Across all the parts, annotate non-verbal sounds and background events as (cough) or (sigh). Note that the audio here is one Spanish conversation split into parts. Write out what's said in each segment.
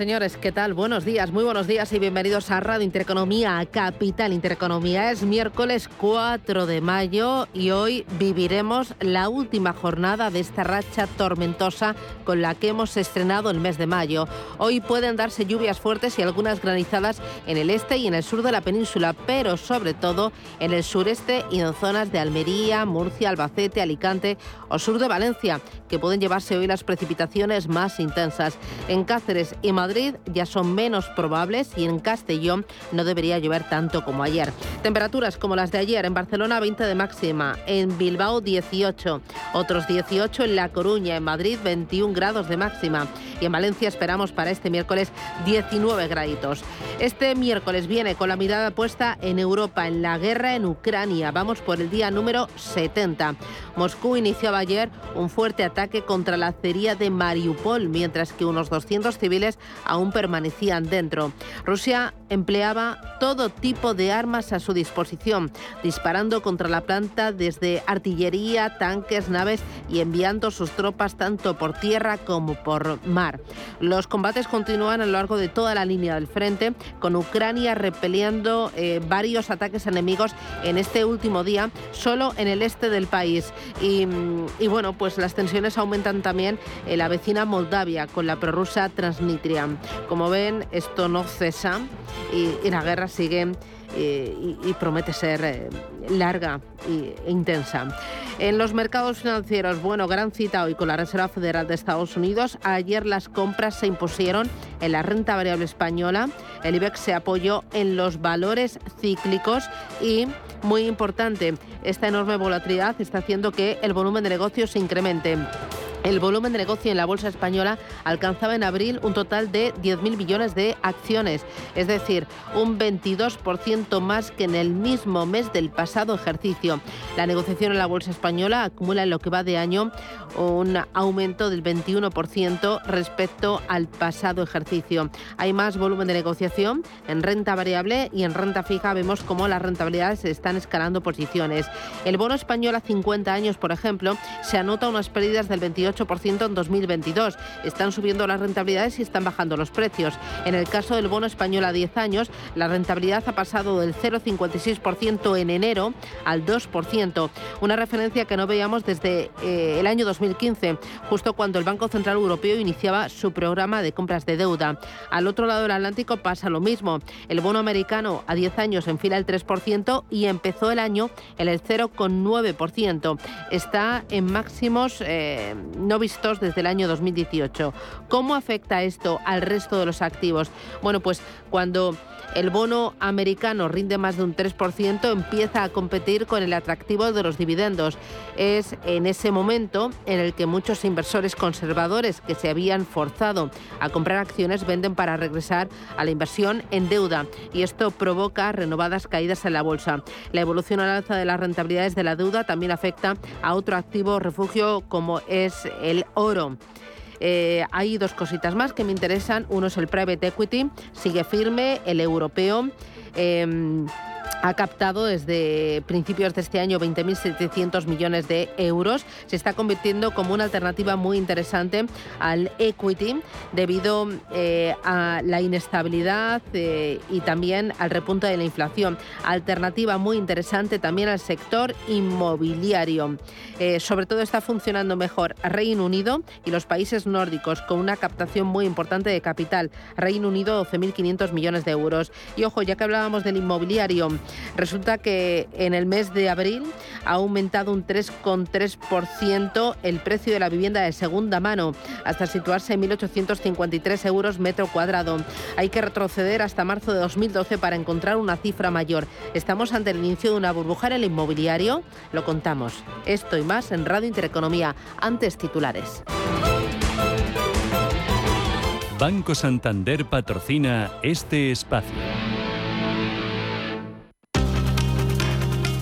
Señores, ¿qué tal? Buenos días, muy buenos días y bienvenidos a Radio Intereconomía, a Capital Intereconomía. Es miércoles 4 de mayo y hoy viviremos la última jornada de esta racha tormentosa con la que hemos estrenado el mes de mayo. Hoy pueden darse lluvias fuertes y algunas granizadas en el este y en el sur de la península, pero sobre todo en el sureste y en zonas de Almería, Murcia, Albacete, Alicante o sur de Valencia, que pueden llevarse hoy las precipitaciones más intensas. En Cáceres y Madrid ya son menos probables y en Castellón no debería llover tanto como ayer. Temperaturas como las de ayer en Barcelona 20 de máxima, en Bilbao 18, otros 18 en La Coruña, en Madrid 21 grados de máxima y en Valencia esperamos para este miércoles 19 graditos. Este miércoles viene con la mirada puesta en Europa, en la guerra en Ucrania. Vamos por el día número 70. Moscú iniciaba ayer un fuerte ataque contra la acería de Mariupol, mientras que unos 200 civiles aún permanecían dentro. Rusia empleaba todo tipo de armas a su disposición, disparando contra la planta desde artillería, tanques, naves y enviando sus tropas tanto por tierra como por mar. Los combates continúan a lo largo de toda la línea del frente, con Ucrania repeliendo eh, varios ataques enemigos en este último día, solo en el este del país. Y, y bueno, pues las tensiones aumentan también en la vecina Moldavia con la prorrusa Transnistria. Como ven, esto no cesa y, la guerra sigue eh, y, promete ser eh, larga e intensa. En los mercados financieros, bueno, gran cita hoy con la Reserva Federal de Estados Unidos. Ayer las compras se impusieron en la renta variable española. El IBEX se apoyó en los valores cíclicos y, muy importante, esta enorme volatilidad está haciendo que el volumen de negocios se incremente. El volumen de negocio en la bolsa española alcanzaba en abril un total de 10.000 millones de acciones, es decir, un 22% más que en el mismo mes del pasado ejercicio. La negociación en la bolsa española acumula en lo que va de año un aumento del 21% respecto al pasado ejercicio. Hay más volumen de negociación en renta variable y en renta fija vemos cómo las rentabilidades están escalando posiciones. El bono español a 50 años, por ejemplo, se anota unas pérdidas del 28 8% en 2022. Están subiendo las rentabilidades y están bajando los precios. En el caso del bono español a 10 años, la rentabilidad ha pasado del 0,56% en enero al 2%, una referencia que no veíamos desde eh, el año 2015, justo cuando el Banco Central Europeo iniciaba su programa de compras de deuda. Al otro lado del Atlántico pasa lo mismo. El bono americano a 10 años enfila el 3% y empezó el año en el 0,9%. Está en máximos eh, no vistos desde el año 2018. ¿Cómo afecta esto al resto de los activos? Bueno, pues cuando el bono americano rinde más de un 3%, empieza a competir con el atractivo de los dividendos. Es en ese momento en el que muchos inversores conservadores que se habían forzado a comprar acciones venden para regresar a la inversión en deuda y esto provoca renovadas caídas en la bolsa. La evolución al alza de las rentabilidades de la deuda también afecta a otro activo refugio como es el oro. Eh, hay dos cositas más que me interesan. Uno es el private equity, sigue firme, el europeo. Em, ha captado desde principios de este año 20.700 millones de euros. Se está convirtiendo como una alternativa muy interesante al equity debido eh, a la inestabilidad eh, y también al repunte de la inflación. Alternativa muy interesante también al sector inmobiliario. Eh, sobre todo está funcionando mejor Reino Unido y los países nórdicos con una captación muy importante de capital. Reino Unido 12.500 millones de euros. Y ojo, ya que hablábamos del inmobiliario, Resulta que en el mes de abril ha aumentado un 3,3% el precio de la vivienda de segunda mano, hasta situarse en 1.853 euros metro cuadrado. Hay que retroceder hasta marzo de 2012 para encontrar una cifra mayor. Estamos ante el inicio de una burbuja en el inmobiliario. Lo contamos. Esto y más en Radio Intereconomía. Antes titulares. Banco Santander patrocina este espacio.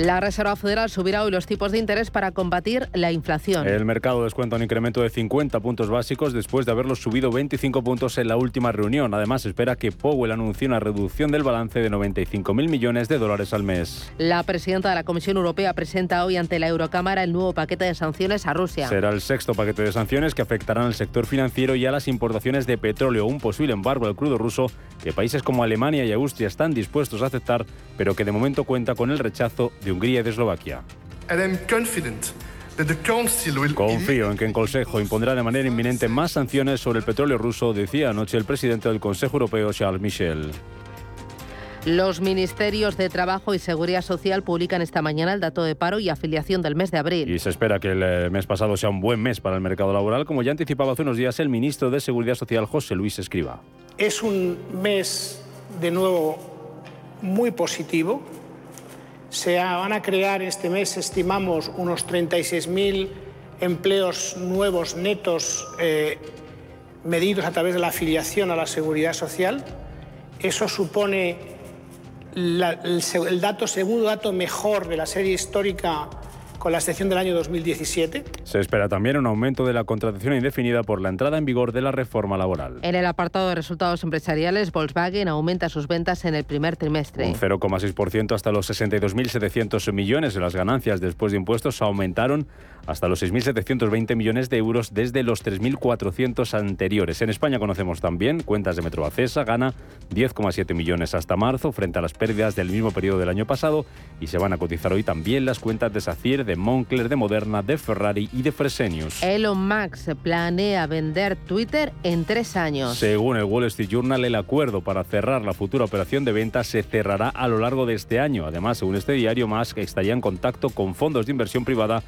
La Reserva Federal subirá hoy los tipos de interés para combatir la inflación. El mercado descuenta un incremento de 50 puntos básicos después de haberlos subido 25 puntos en la última reunión. Además, espera que Powell anuncie una reducción del balance de 95.000 millones de dólares al mes. La presidenta de la Comisión Europea presenta hoy ante la Eurocámara el nuevo paquete de sanciones a Rusia. Será el sexto paquete de sanciones que afectarán al sector financiero y a las importaciones de petróleo. Un posible embargo al crudo ruso que países como Alemania y Austria están dispuestos a aceptar, pero que de momento cuenta con el rechazo de Hungría y de Eslovaquia. Confío en que el Consejo impondrá de manera inminente más sanciones sobre el petróleo ruso, decía anoche el presidente del Consejo Europeo, Charles Michel. Los ministerios de Trabajo y Seguridad Social publican esta mañana el dato de paro y afiliación del mes de abril. Y se espera que el eh, mes pasado sea un buen mes para el mercado laboral, como ya anticipaba hace unos días el ministro de Seguridad Social, José Luis Escriba. Es un mes de nuevo muy positivo se van a crear este mes, estimamos, unos 36.000 empleos nuevos netos eh, medidos a través de la afiliación a la seguridad social. Eso supone el, el dato, segundo dato mejor de la serie histórica con la excepción del año 2017. Se espera también un aumento de la contratación indefinida por la entrada en vigor de la reforma laboral. En el apartado de resultados empresariales, Volkswagen aumenta sus ventas en el primer trimestre. Un 0,6% hasta los 62.700 millones de las ganancias después de impuestos aumentaron hasta los 6.720 millones de euros desde los 3.400 anteriores. En España conocemos también cuentas de Metrobacesa, gana 10,7 millones hasta marzo frente a las pérdidas del mismo periodo del año pasado y se van a cotizar hoy también las cuentas de SACIR, de Moncler, de Moderna, de Ferrari y de Fresenius. Elon Musk planea vender Twitter en tres años. Según el Wall Street Journal, el acuerdo para cerrar la futura operación de venta se cerrará a lo largo de este año. Además, según este diario, Musk estaría en contacto con fondos de inversión privada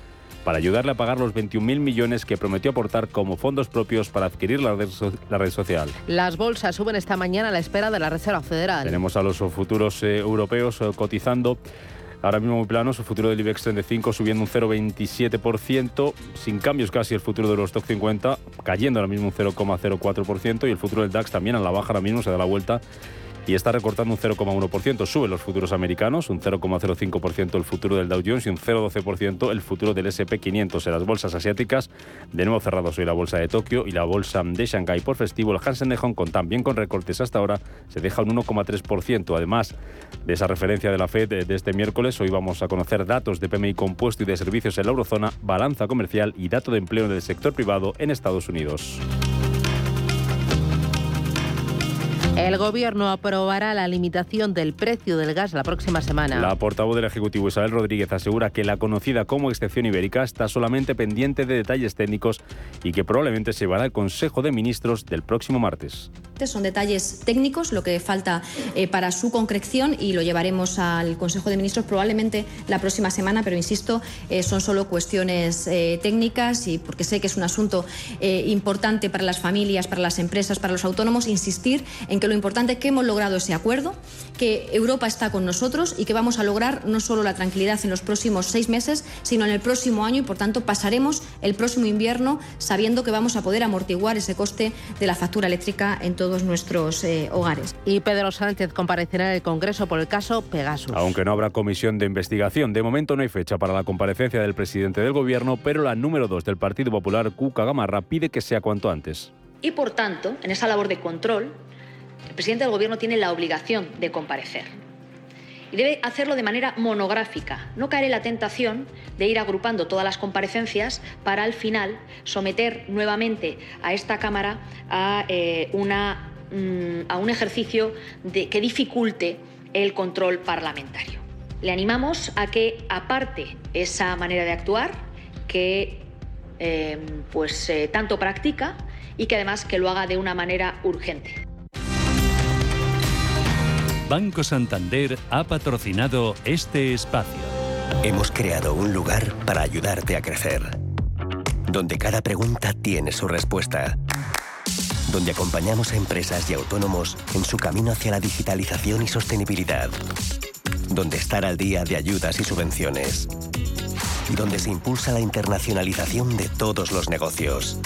para ayudarle a pagar los 21.000 millones que prometió aportar como fondos propios para adquirir la red, la red, social. Las bolsas suben esta mañana a la espera de la Reserva Federal. Tenemos a los futuros eh, europeos eh, cotizando. Ahora mismo muy plano, su futuro del IBEX 35 subiendo un 0,27%, sin cambios casi el futuro de los Stock 50, cayendo ahora mismo un 0,04% y el futuro del DAX también a la baja ahora mismo se da la vuelta y está recortando un 0,1%. Suben los futuros americanos, un 0,05% el futuro del Dow Jones y un 0,12% el futuro del SP500. En las bolsas asiáticas, de nuevo cerrados hoy la bolsa de Tokio y la bolsa de Shanghái por festivo. El Hansen de Hong Kong también con recortes hasta ahora se deja un 1,3%. Además de esa referencia de la Fed de este miércoles, hoy vamos a conocer datos de PMI compuesto y de servicios en la eurozona, balanza comercial y dato de empleo del sector privado en Estados Unidos. El Gobierno aprobará la limitación del precio del gas la próxima semana. La portavoz del Ejecutivo Isabel Rodríguez asegura que la conocida como excepción ibérica está solamente pendiente de detalles técnicos y que probablemente se llevará al Consejo de Ministros del próximo martes. Son detalles técnicos lo que falta eh, para su concreción y lo llevaremos al Consejo de Ministros probablemente la próxima semana, pero insisto, eh, son solo cuestiones eh, técnicas y porque sé que es un asunto importante para las familias, para las empresas, para los autónomos, insistir en que lo importante es que hemos logrado ese acuerdo, que Europa está con nosotros y que vamos a lograr no solo la tranquilidad en los próximos seis meses, sino en el próximo año y por tanto pasaremos el próximo invierno sabiendo que vamos a poder amortiguar ese coste de la factura eléctrica en todos nuestros eh, hogares. Y Pedro Sánchez comparecerá en el Congreso por el caso Pegasus. Aunque no habrá comisión de investigación, de momento no hay fecha para la comparecencia del presidente del Gobierno, pero la número dos del Partido Popular, Cuca Gamarra, pide que sea cuanto antes. Y por tanto, en esa labor de control, el presidente del Gobierno tiene la obligación de comparecer. Y debe hacerlo de manera monográfica, no caer en la tentación de ir agrupando todas las comparecencias para al final someter nuevamente a esta Cámara a, eh, una, mm, a un ejercicio que dificulte el control parlamentario. Le animamos a que aparte esa manera de actuar que eh, pues, eh, tanto practica y que además que lo haga de una manera urgente. Banco Santander ha patrocinado este espacio. Hemos creado un lugar para ayudarte a crecer, donde cada pregunta tiene su respuesta, donde acompañamos a empresas y autónomos en su camino hacia la digitalización y sostenibilidad, donde estar al día de ayudas y subvenciones donde se impulsa la internacionalización de todos los negocios.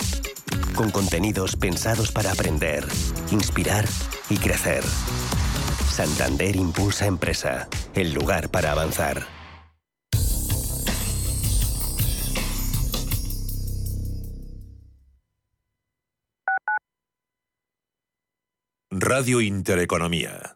Con contenidos pensados para aprender, inspirar y crecer. Santander Impulsa Empresa, el lugar para avanzar. Radio Intereconomía.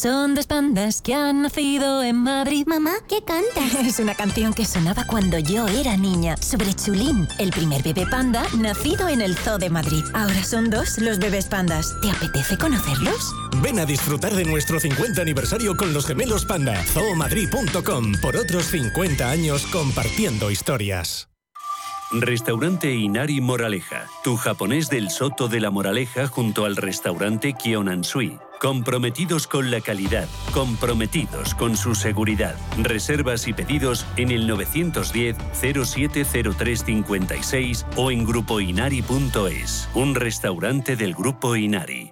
Son dos pandas que han nacido en Madrid. Mamá, ¿qué cantas? (laughs) Es una canción que sonaba cuando yo era niña, sobre Chulín, el primer bebé panda nacido en el Zoo de Madrid. Ahora son dos los bebés pandas. ¿Te apetece conocerlos? Ven a disfrutar de nuestro 50 aniversario con los gemelos panda. zoomadrid.com por otros 50 años compartiendo historias. Restaurante Inari Moraleja, tu japonés del Soto de la Moraleja junto al restaurante Kionansui. Comprometidos con la calidad, comprometidos con su seguridad. Reservas y pedidos en el 910-070356 o en grupoinari.es, un restaurante del Grupo Inari.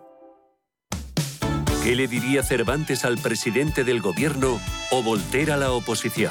¿Qué le diría Cervantes al presidente del gobierno o Volter a la oposición?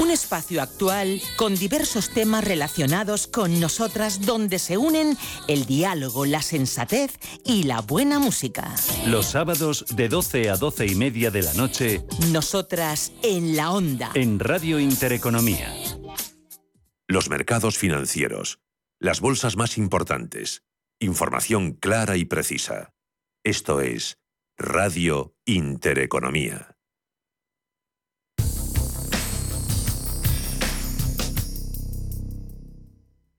Un espacio actual con diversos temas relacionados con nosotras donde se unen el diálogo, la sensatez y la buena música. Los sábados de 12 a 12 y media de la noche. Nosotras en la onda. En Radio Intereconomía. Los mercados financieros. Las bolsas más importantes. Información clara y precisa. Esto es Radio Intereconomía.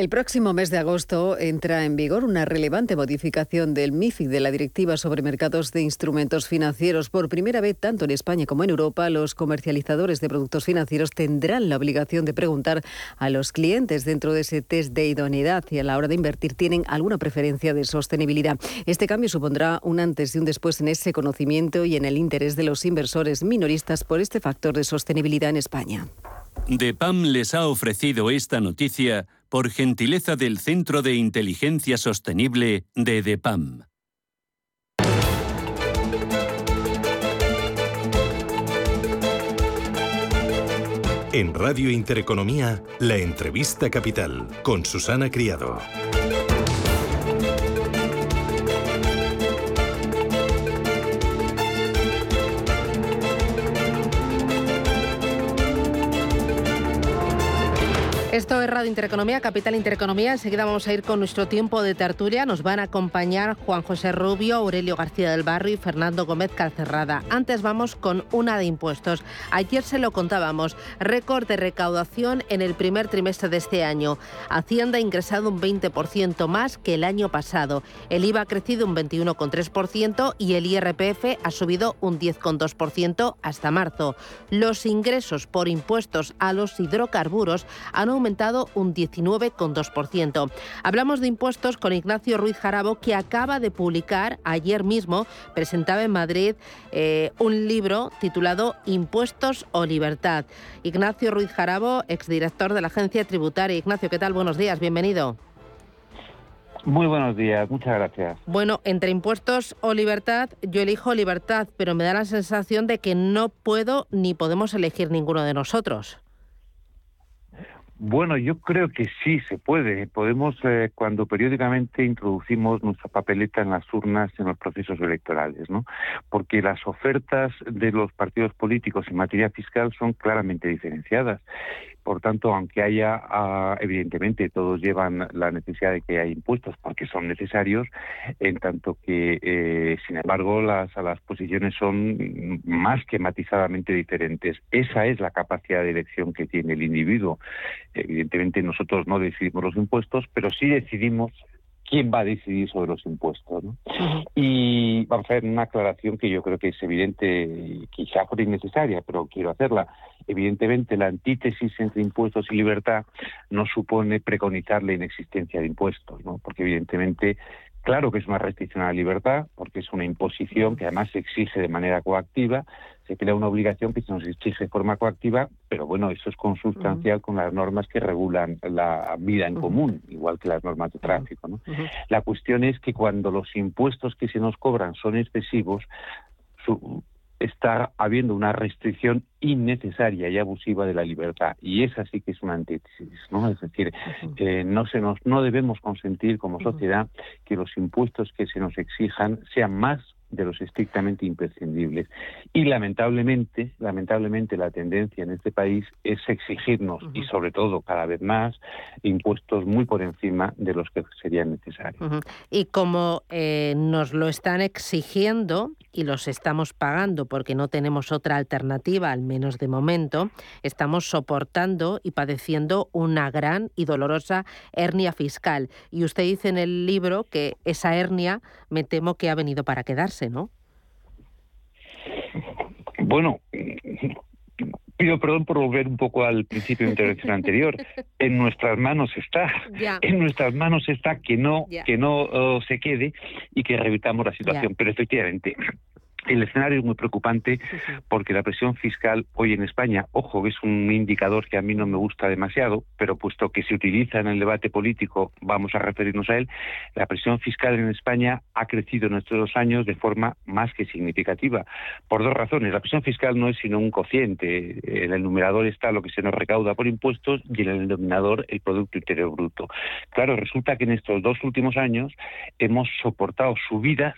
El próximo mes de agosto entra en vigor una relevante modificación del MIFID de la Directiva sobre Mercados de Instrumentos Financieros. Por primera vez, tanto en España como en Europa, los comercializadores de productos financieros tendrán la obligación de preguntar a los clientes dentro de ese test de idoneidad y a la hora de invertir tienen alguna preferencia de sostenibilidad. Este cambio supondrá un antes y un después en ese conocimiento y en el interés de los inversores minoristas por este factor de sostenibilidad en España. DEPAM les ha ofrecido esta noticia por gentileza del Centro de Inteligencia Sostenible de DEPAM. En Radio Intereconomía, la entrevista capital con Susana Criado. Radio Intereconomía, Capital Intereconomía. Enseguida vamos a ir con nuestro tiempo de tertulia. Nos van a acompañar Juan José Rubio, Aurelio García del Barrio y Fernando Gómez Calcerrada. Antes vamos con una de impuestos. Ayer se lo contábamos. Récord de recaudación en el primer trimestre de este año. Hacienda ha ingresado un 20% más que el año pasado. El IVA ha crecido un 21,3% y el IRPF ha subido un 10,2% hasta marzo. Los ingresos por impuestos a los hidrocarburos han aumentado un 19,2%. Hablamos de impuestos con Ignacio Ruiz Jarabo, que acaba de publicar ayer mismo, presentaba en Madrid eh, un libro titulado Impuestos o Libertad. Ignacio Ruiz Jarabo, exdirector de la Agencia Tributaria. Ignacio, ¿qué tal? Buenos días, bienvenido. Muy buenos días, muchas gracias. Bueno, entre impuestos o libertad, yo elijo libertad, pero me da la sensación de que no puedo ni podemos elegir ninguno de nosotros. Bueno, yo creo que sí se puede. Podemos, eh, cuando periódicamente introducimos nuestra papeleta en las urnas en los procesos electorales, ¿no? Porque las ofertas de los partidos políticos en materia fiscal son claramente diferenciadas por tanto, aunque haya, ah, evidentemente, todos llevan la necesidad de que haya impuestos porque son necesarios, en tanto que, eh, sin embargo, las, las posiciones son más que matizadamente diferentes. Esa es la capacidad de elección que tiene el individuo. Evidentemente, nosotros no decidimos los impuestos, pero sí decidimos quién va a decidir sobre los impuestos. Y vamos a ver una aclaración que yo creo que es evidente, quizá por innecesaria, pero quiero hacerla. Evidentemente, la antítesis entre impuestos y libertad no supone preconizar la inexistencia de impuestos, ¿no? porque evidentemente Claro que es una restricción a la libertad, porque es una imposición que además se exige de manera coactiva, se crea una obligación que se nos exige de forma coactiva, pero bueno, eso es consustancial con las normas que regulan la vida en común, igual que las normas de tráfico. ¿no? La cuestión es que cuando los impuestos que se nos cobran son excesivos, su, está habiendo una restricción innecesaria y abusiva de la libertad y esa sí que es una antítesis no es decir eh, no se nos no debemos consentir como sociedad que los impuestos que se nos exijan sean más de los estrictamente imprescindibles. Y lamentablemente, lamentablemente la tendencia en este país es exigirnos y sobre todo cada vez más impuestos muy por encima de los que serían necesarios. Y como eh, nos lo están exigiendo y los estamos pagando porque no tenemos otra alternativa, al menos de momento, estamos soportando y padeciendo una gran y dolorosa hernia fiscal. Y usted dice en el libro que esa hernia me temo que ha venido para quedarse. ¿No? Bueno, pido perdón por volver un poco al principio de intervención anterior. En nuestras manos está, en nuestras manos está que no, que no oh, se quede y que revitamos la situación. Pero efectivamente, el escenario es muy preocupante porque la presión fiscal hoy en España, ojo, es un indicador que a mí no me gusta demasiado, pero puesto que se utiliza en el debate político, vamos a referirnos a él, la presión fiscal en España ha crecido en estos dos años de forma más que significativa, por dos razones. La presión fiscal no es sino un cociente. En el numerador está lo que se nos recauda por impuestos y en el denominador el Producto Interior Bruto. Claro, resulta que en estos dos últimos años hemos soportado subidas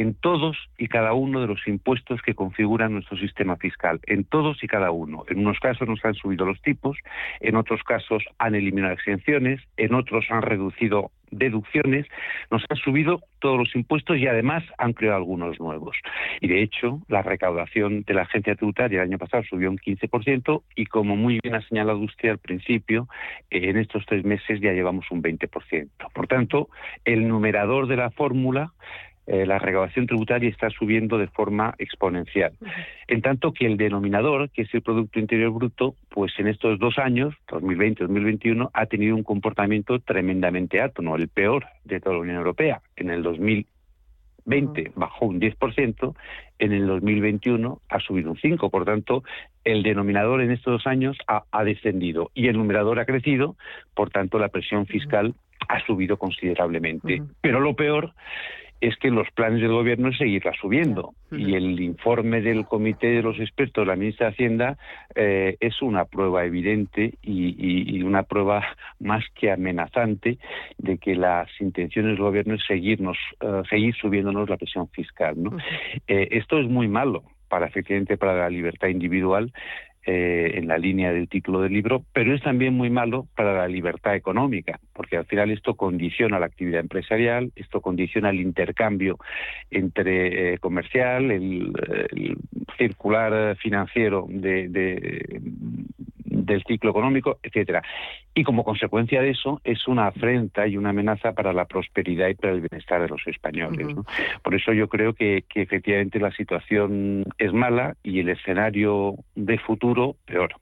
en todos y cada uno de los impuestos que configuran nuestro sistema fiscal, en todos y cada uno. En unos casos nos han subido los tipos, en otros casos han eliminado exenciones, en otros han reducido deducciones, nos han subido todos los impuestos y además han creado algunos nuevos. Y de hecho, la recaudación de la agencia tributaria el año pasado subió un 15% y como muy bien ha señalado usted al principio, en estos tres meses ya llevamos un 20%. Por tanto, el numerador de la fórmula eh, la recaudación tributaria está subiendo de forma exponencial. En tanto que el denominador, que es el Producto Interior Bruto, pues en estos dos años, 2020-2021, ha tenido un comportamiento tremendamente alto, no el peor de toda la Unión Europea. En el 2020 bajó un 10%, en el 2021 ha subido un 5%. Por tanto, el denominador en estos dos años ha, descendido y el numerador ha crecido, por tanto, la presión fiscal ha subido considerablemente. Pero lo peor es que los planes del gobierno es seguirla subiendo. Y el informe del Comité de los Expertos de la Ministra de Hacienda eh, es una prueba evidente y, una prueba (laughs) más que amenazante de que las intenciones del gobierno es seguirnos, eh, seguir subiéndonos la presión fiscal. ¿no? Eh, esto es muy malo para efectivamente para la libertad individual eh, en la línea del título del libro, pero es también muy malo para la libertad económica, porque al final esto condiciona la actividad empresarial, esto condiciona el intercambio entre eh, comercial, el, circular financiero de, del ciclo económico, etcétera. Y como consecuencia de eso es una afrenta y una amenaza para la prosperidad y para el bienestar de los españoles. Por eso yo creo que, efectivamente la situación es mala y el escenario de futuro peor.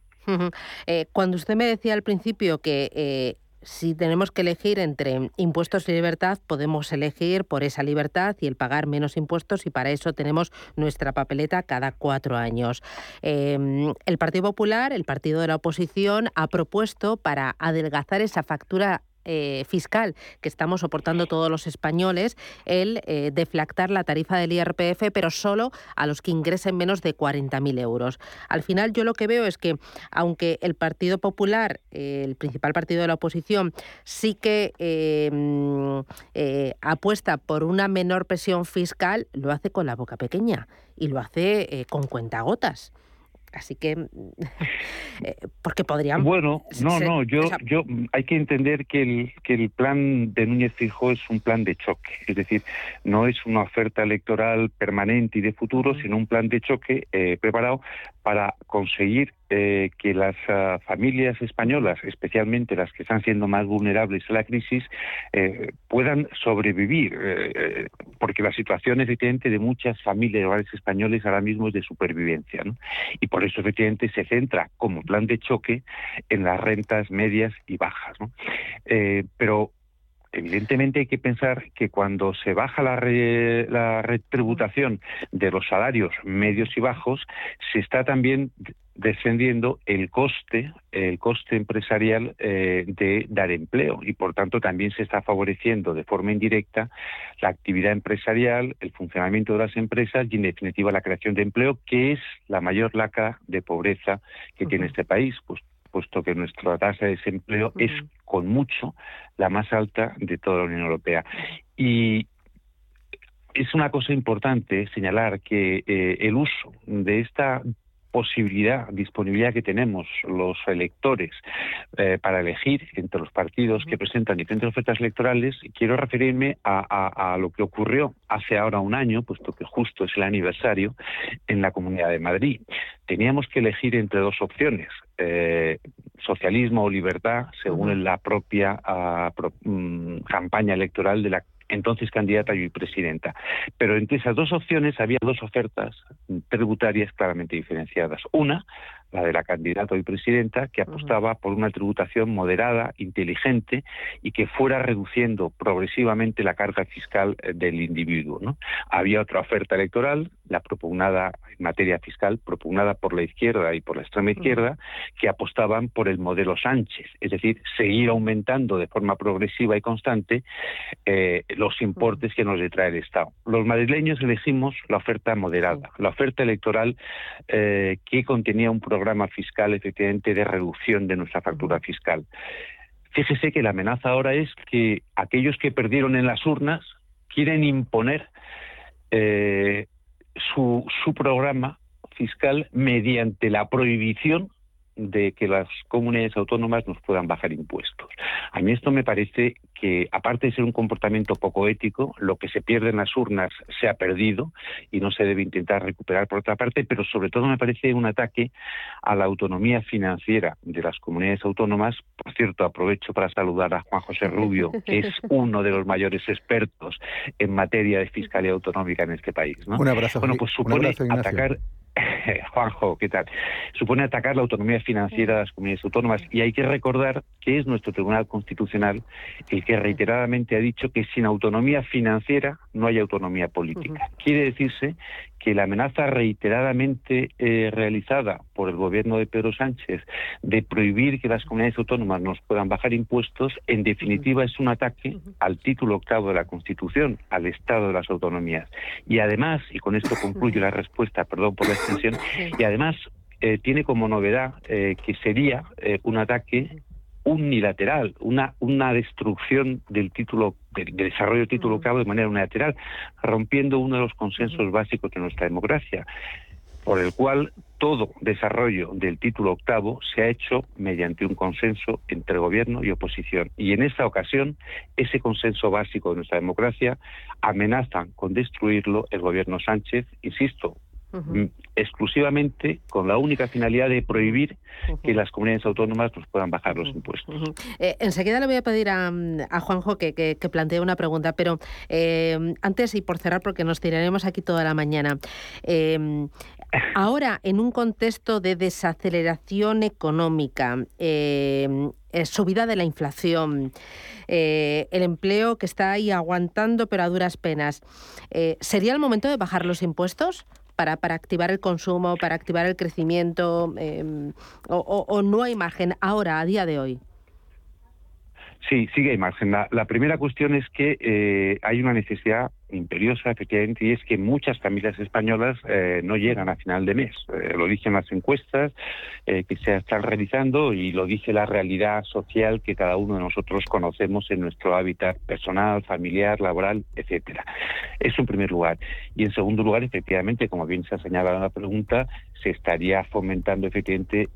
Eh, cuando usted me decía al principio que eh, si tenemos que elegir entre impuestos y libertad, podemos elegir por esa libertad y el pagar menos impuestos y para eso tenemos nuestra papeleta cada cuatro años. Em, el Partido Popular, el partido de la oposición, ha propuesto para adelgazar esa factura eh, fiscal que estamos soportando todos los españoles, el eh, deflactar la tarifa del IRPF, pero solo a los que ingresen menos de 40.000 euros. Al final yo lo que veo es que, aunque el Partido Popular, eh, el principal partido de la oposición, sí que mm, apuesta por una menor presión fiscal, lo hace con la boca pequeña y lo hace con cuentagotas. Así que, (laughs) eh, porque podrían... Bueno, no, no, yo, yo hay que entender que el, que el plan de Núñez Fijo es un plan de choque, es decir, no es una oferta electoral permanente y de futuro, sino un plan de choque eh, preparado para conseguir eh, que las ah, familias españolas, especialmente las que están siendo más vulnerables a la crisis, eh, puedan sobrevivir, eh, porque la situación efectivamente de muchas familias hogares españoles ahora mismo es de supervivencia, ¿no? y por eso efectivamente se centra como plan de choque en las rentas medias y bajas, ¿no? pero Evidentemente hay que pensar que cuando se baja la, la retributación de los salarios medios y bajos, se está también descendiendo el coste, el coste empresarial eh, de dar empleo. Y por tanto también se está favoreciendo de forma indirecta la actividad empresarial, el funcionamiento de las empresas y en definitiva la creación de empleo, que es la mayor laca de pobreza que tiene este país, pues puesto que nuestra tasa de desempleo es con mucho la más alta de toda la Unión Europea. Y es una cosa importante señalar que eh, el uso de esta posibilidad, disponibilidad que tenemos los electores eh, para elegir entre los partidos que presentan diferentes ofertas electorales, quiero referirme a, lo que ocurrió hace ahora un año, puesto que justo es el aniversario, en la Comunidad de Madrid. Teníamos que elegir entre dos opciones, eh, socialismo o libertad, según la propia mm, campaña electoral de la entonces candidata y presidenta. Pero entre esas dos opciones había dos ofertas tributarias claramente diferenciadas. Una, la de la candidata y presidenta, que apostaba por una tributación moderada, inteligente y que fuera reduciendo progresivamente la carga fiscal eh, del individuo. ¿no? Había otra oferta electoral, la propugnada en materia fiscal, propugnada por la izquierda y por la extrema izquierda, que apostaban por el modelo Sánchez, es decir, seguir aumentando de forma progresiva y constante eh, los importes que nos detrae el Estado. Los madrileños elegimos la oferta moderada, la oferta electoral eh, que contenía un programa fiscal efectivamente de reducción de nuestra factura fiscal. Fíjese que la amenaza ahora es que aquellos que perdieron en las urnas quieren imponer eh, su, su programa fiscal mediante la prohibición de que las comunidades autónomas nos puedan bajar impuestos. A mí esto me parece que, aparte de ser un comportamiento poco ético, lo que se pierde en las urnas se ha perdido y no se debe intentar recuperar por otra parte, pero sobre todo me parece un ataque a la autonomía financiera de las comunidades autónomas. Por cierto, aprovecho para saludar a Juan José Rubio, que es (laughs) uno de los mayores expertos en materia de fiscalidad autonómica en este país. Un abrazo. Bueno, pues supone atacar (laughs) Juanjo, ¿qué tal? Supone atacar la autonomía financiera de las comunidades autónomas y hay que recordar que es nuestro Tribunal Constitucional el que reiteradamente ha dicho que sin autonomía financiera no hay autonomía política. Quiere decirse que la amenaza reiteradamente eh, realizada por el gobierno de Pedro Sánchez de prohibir que las comunidades autónomas nos puedan bajar impuestos, en definitiva es un ataque al título octavo de la Constitución, al Estado de las autonomías. Y además, y con esto concluyo la respuesta, perdón por la extensión, y además eh, tiene como novedad eh, que sería un ataque unilateral, una, una destrucción del título, del, desarrollo del título octavo de manera unilateral, rompiendo uno de los consensos básicos de nuestra democracia, por el cual todo desarrollo del título octavo se ha hecho mediante un consenso entre gobierno y oposición. Y en esta ocasión, ese consenso básico de nuestra democracia amenazan con destruirlo el gobierno Sánchez, insisto, Exclusivamente con la única finalidad de prohibir que las comunidades autónomas nos puedan bajar los impuestos. Eh, enseguida le voy a pedir a, Juanjo que, que, plantee una pregunta, pero eh, antes y por cerrar, porque nos tiraremos aquí toda la mañana. Eh, ahora, en un contexto de desaceleración económica, subida de la inflación, el empleo que está ahí aguantando pero a duras penas. ¿Sería el momento de bajar los impuestos? Para, para activar el consumo, para activar el crecimiento, em, o, no hay margen ahora, a día de hoy? Sí, sigue hay margen. La, primera cuestión es que eh, hay una necesidad imperiosa, efectivamente, y es que muchas familias españolas eh, no llegan a final de mes. Eh, lo dicen las encuestas que se están realizando y lo dice la realidad social que cada uno de nosotros conocemos en nuestro hábitat personal, familiar, laboral, etcétera. Es un primer lugar. Y en segundo lugar, efectivamente, como bien se ha señalado en la pregunta, se estaría fomentando efectivamente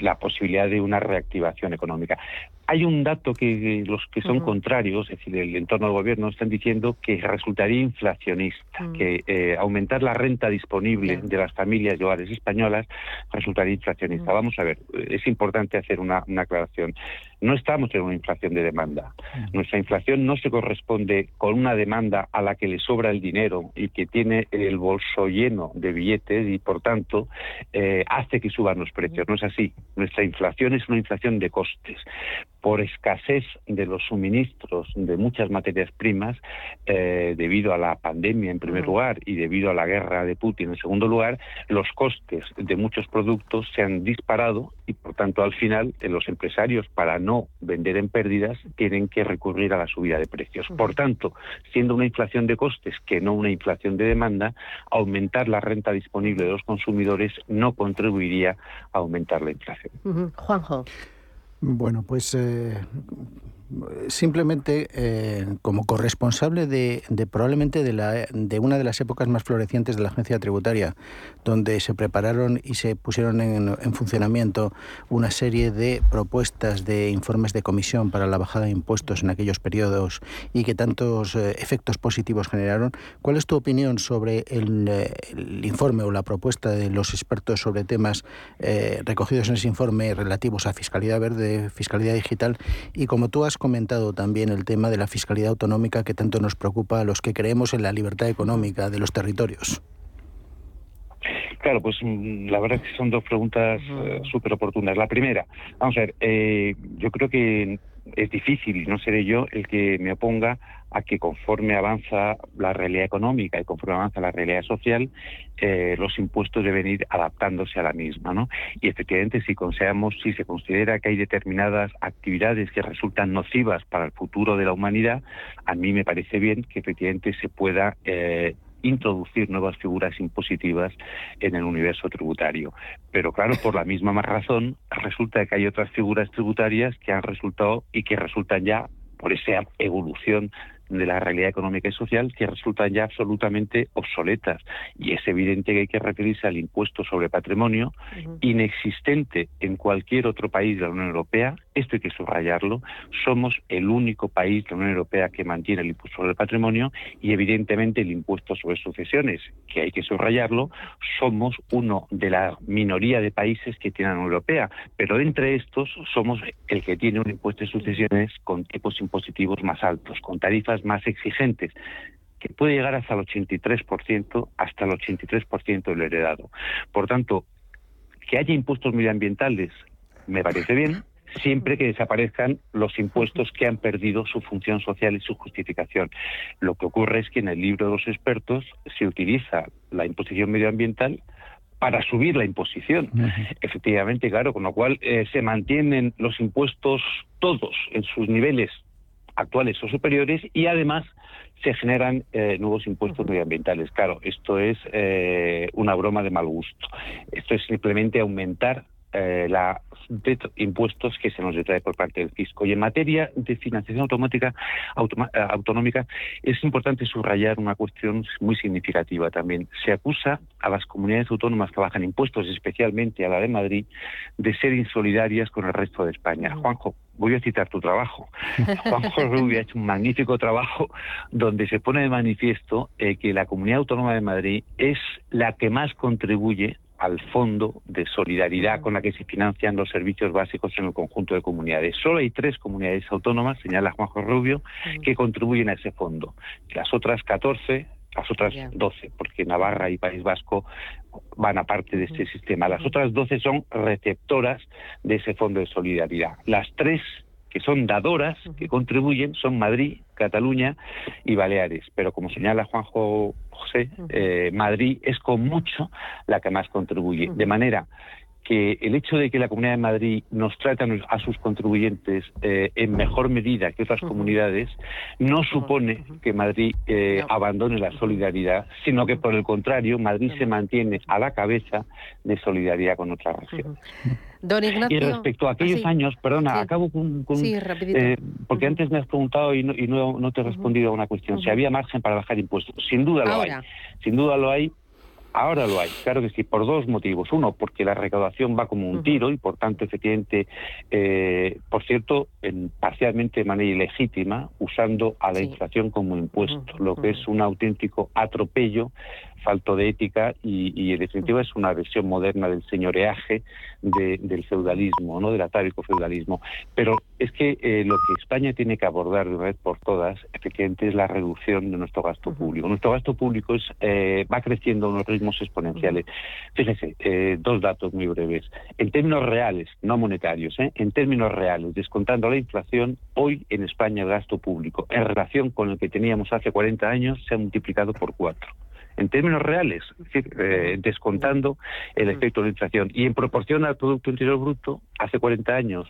la posibilidad de una reactivación económica. Hay un dato que los que son contrarios, es decir, el entorno del gobierno, están diciendo que resultaría inflacionista, mm. que eh, aumentar la renta disponible de las familias y hogares españolas resultaría inflacionista. Vamos a ver, es importante hacer una, aclaración. No estamos en una inflación de demanda. Mm. Nuestra inflación no se corresponde con una demanda a la que le sobra el dinero y que tiene el bolso lleno de billetes y, por tanto, eh, hace que suban los precios. No es así. Nuestra inflación es una inflación de costes por escasez de los suministros de muchas materias primas, eh, debido a la pandemia en primer lugar y debido a la guerra de Putin en segundo lugar, los costes de muchos productos se han disparado y por tanto al final eh, los empresarios para no vender en pérdidas tienen que recurrir a la subida de precios. Por tanto, siendo una inflación de costes que no una inflación de demanda, aumentar la renta disponible de los consumidores no contribuiría a aumentar la inflación. Juanjo. Bueno, pues eh, simplemente eh, como corresponsable de, probablemente de, la, de una de las épocas más florecientes de la agencia tributaria, donde se prepararon y se pusieron en, funcionamiento una serie de propuestas de informes de comisión para la bajada de impuestos en aquellos periodos y que tantos eh, efectos positivos generaron. ¿Cuál es tu opinión sobre el, informe o la propuesta de los expertos sobre temas eh, recogidos en ese informe relativos a fiscalidad verde, fiscalidad digital y como tú has comentado también el tema de la fiscalidad autonómica que tanto nos preocupa a los que creemos en la libertad económica de los territorios. Claro, pues mm, la verdad es que son dos preguntas eh, súper oportunas. La primera, vamos a ver, eh, yo creo que es difícil, y no seré yo el que me oponga a que conforme avanza la realidad económica y conforme avanza la realidad social, eh, los impuestos deben ir adaptándose a la misma. ¿no? Y efectivamente, si, si se considera que hay determinadas actividades que resultan nocivas para el futuro de la humanidad, a mí me parece bien que efectivamente se pueda eh, introducir nuevas figuras impositivas en el universo tributario. Pero claro, por la misma razón, resulta que hay otras figuras tributarias que han resultado y que resultan ya por esa evolución de la realidad económica y social que resultan ya absolutamente obsoletas. Y es evidente que hay que referirse al impuesto sobre patrimonio, inexistente en cualquier otro país de la Unión Europea. Esto hay que subrayarlo. Somos el único país de la Unión Europea que mantiene el impuesto sobre el patrimonio y, evidentemente, el impuesto sobre sucesiones, que hay que subrayarlo. Somos uno de la minoría de países que tiene la Unión Europea, pero entre estos somos el que tiene un impuesto de sucesiones con tipos impositivos más altos, con tarifas más exigentes, que puede llegar hasta el 83%, hasta el 83% del heredado. Por tanto, que haya impuestos medioambientales me parece bien, siempre que desaparezcan los impuestos que han perdido su función social y su justificación. Lo que ocurre es que en el libro de los expertos se utiliza la imposición medioambiental para subir la imposición. Efectivamente, claro, con lo cual eh, se mantienen los impuestos todos en sus niveles actuales o superiores y además se generan eh, nuevos impuestos medioambientales. Claro, esto es eh, una broma de mal gusto. Esto es simplemente aumentar eh, la de impuestos que se nos detrae por parte del fisco. Y en materia de financiación automática, autonómica, es importante subrayar una cuestión muy significativa también. Se acusa a las comunidades autónomas que bajan impuestos, especialmente a la de Madrid, de ser insolidarias con el resto de España. Juanjo, voy a citar tu trabajo. Juanjo Rubio ha hecho un magnífico trabajo donde se pone de manifiesto eh, que la Comunidad Autónoma de Madrid es la que más contribuye al fondo de solidaridad con la que se financian los servicios básicos en el conjunto de comunidades. Solo hay tres comunidades autónomas, señala Juanjo Rubio, que contribuyen a ese fondo. Las otras 14 las otras 12, porque Navarra y País Vasco van aparte de este sistema. Las otras 12 son receptoras de ese fondo de solidaridad. Las tres que son dadoras, que contribuyen, son Madrid, Cataluña y Baleares. Pero como señala Juanjo José, eh, Madrid es con mucho la que más contribuye. De manera que el hecho de que la Comunidad de Madrid nos trate a sus contribuyentes eh, en mejor medida que otras comunidades no supone que Madrid eh, abandone la solidaridad, sino que por el contrario Madrid se mantiene a la cabeza de solidaridad con otras regiones. Don Ignacio. Y respecto a aquellos ah, años, perdona, acabo con. sí, eh, porque antes me has preguntado y no, no, te he respondido a una cuestión. Si había margen para bajar impuestos. Sin duda lo hay. Sin duda lo hay Ahora lo hay, claro que sí, por dos motivos. Uno, porque la recaudación va como un tiro y por tanto, efectivamente, eh, por cierto, en, parcialmente de manera ilegítima, usando a la inflación como impuesto, lo que es un auténtico atropello falto de ética y, en definitiva es una versión moderna del señoreaje del feudalismo, no del atávico feudalismo. Pero es que eh, lo que España tiene que abordar de una vez por todas, efectivamente, es la reducción de nuestro gasto público. Nuestro gasto público es, eh, va creciendo a unos ritmos exponenciales. Fíjese, eh, dos datos muy breves. En términos reales, no monetarios, en términos reales, descontando la inflación, hoy en España el gasto público, en relación con el que teníamos hace 40 años, se ha multiplicado por cuatro en términos reales, es decir, eh, descontando el efecto de la inflación. Y en proporción al Producto Interior Bruto, hace 40 años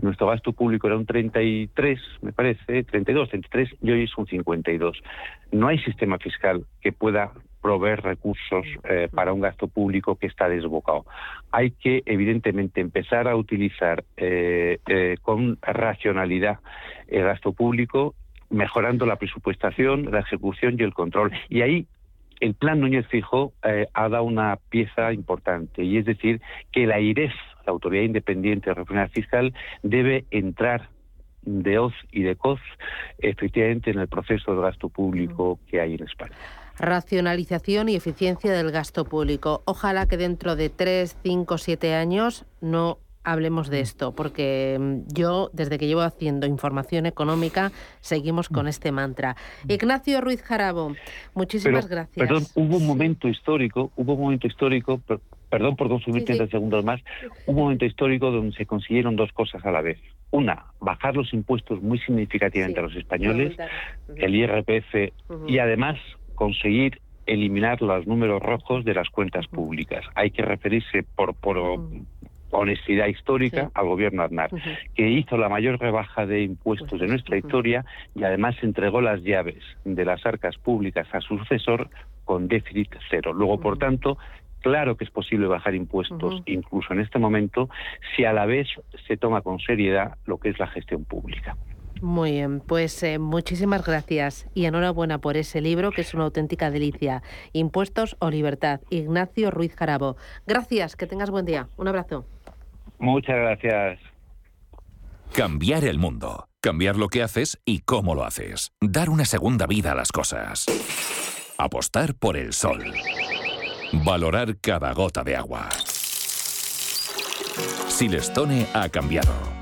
nuestro gasto público era un 33, me parece, 32, 33, y hoy es un 52. No hay sistema fiscal que pueda proveer recursos eh, para un gasto público que está desbocado. Hay que, evidentemente, empezar a utilizar eh, con racionalidad el gasto público mejorando la presupuestación, la ejecución y el control. Y ahí el plan Núñez Fijo eh, ha dado una pieza importante, y es decir, que la IREF, la Autoridad Independiente de Reforma Fiscal, debe entrar de OZ y de COZ efectivamente en el proceso de gasto público que hay en España. Racionalización y eficiencia del gasto público. Ojalá que dentro de tres, cinco, siete años no hablemos de esto, porque mm, yo, desde que llevo haciendo información económica, seguimos con este mantra. Ignacio Ruiz Jarabo, muchísimas gracias. Perdón, hubo un momento histórico, hubo un momento histórico, perdón por consumir 30 segundos más, un momento histórico donde se consiguieron dos cosas a la vez. Una, bajar los impuestos muy significativamente a los españoles, el IRPF, y además conseguir eliminar los números rojos de las cuentas públicas. Hay que referirse por, por, honestidad histórica al gobierno Aznar, que hizo la mayor rebaja de impuestos de nuestra historia y además entregó las llaves de las arcas públicas a su sucesor con déficit cero. Luego, por tanto, claro que es posible bajar impuestos, incluso en este momento, si a la vez se toma con seriedad lo que es la gestión pública. Muy bien, pues eh, muchísimas gracias y enhorabuena por ese libro que es una auténtica delicia. Impuestos o libertad. Ignacio Ruiz Jarabo. Gracias, que tengas buen día. Un abrazo. Muchas gracias. Cambiar el mundo. Cambiar lo que haces y cómo lo haces. Dar una segunda vida a las cosas. Apostar por el sol. Valorar cada gota de agua. Silestone ha cambiado.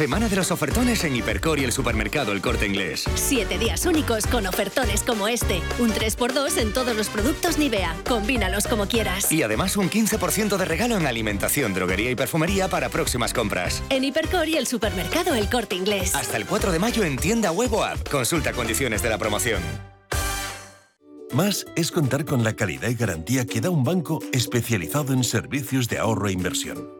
Semana de los ofertones en Hipercor y el supermercado El Corte Inglés. Siete días únicos con ofertones como este. Un 3x2 en todos los productos Nivea. Combínalos como quieras. Y además un 15% de regalo en alimentación, droguería y perfumería para próximas compras. En Hipercor y el supermercado El Corte Inglés. Hasta el 4 de mayo en tienda web o app. Consulta condiciones de la promoción. Más es contar con la calidad y garantía que da un banco especializado en servicios de ahorro e inversión.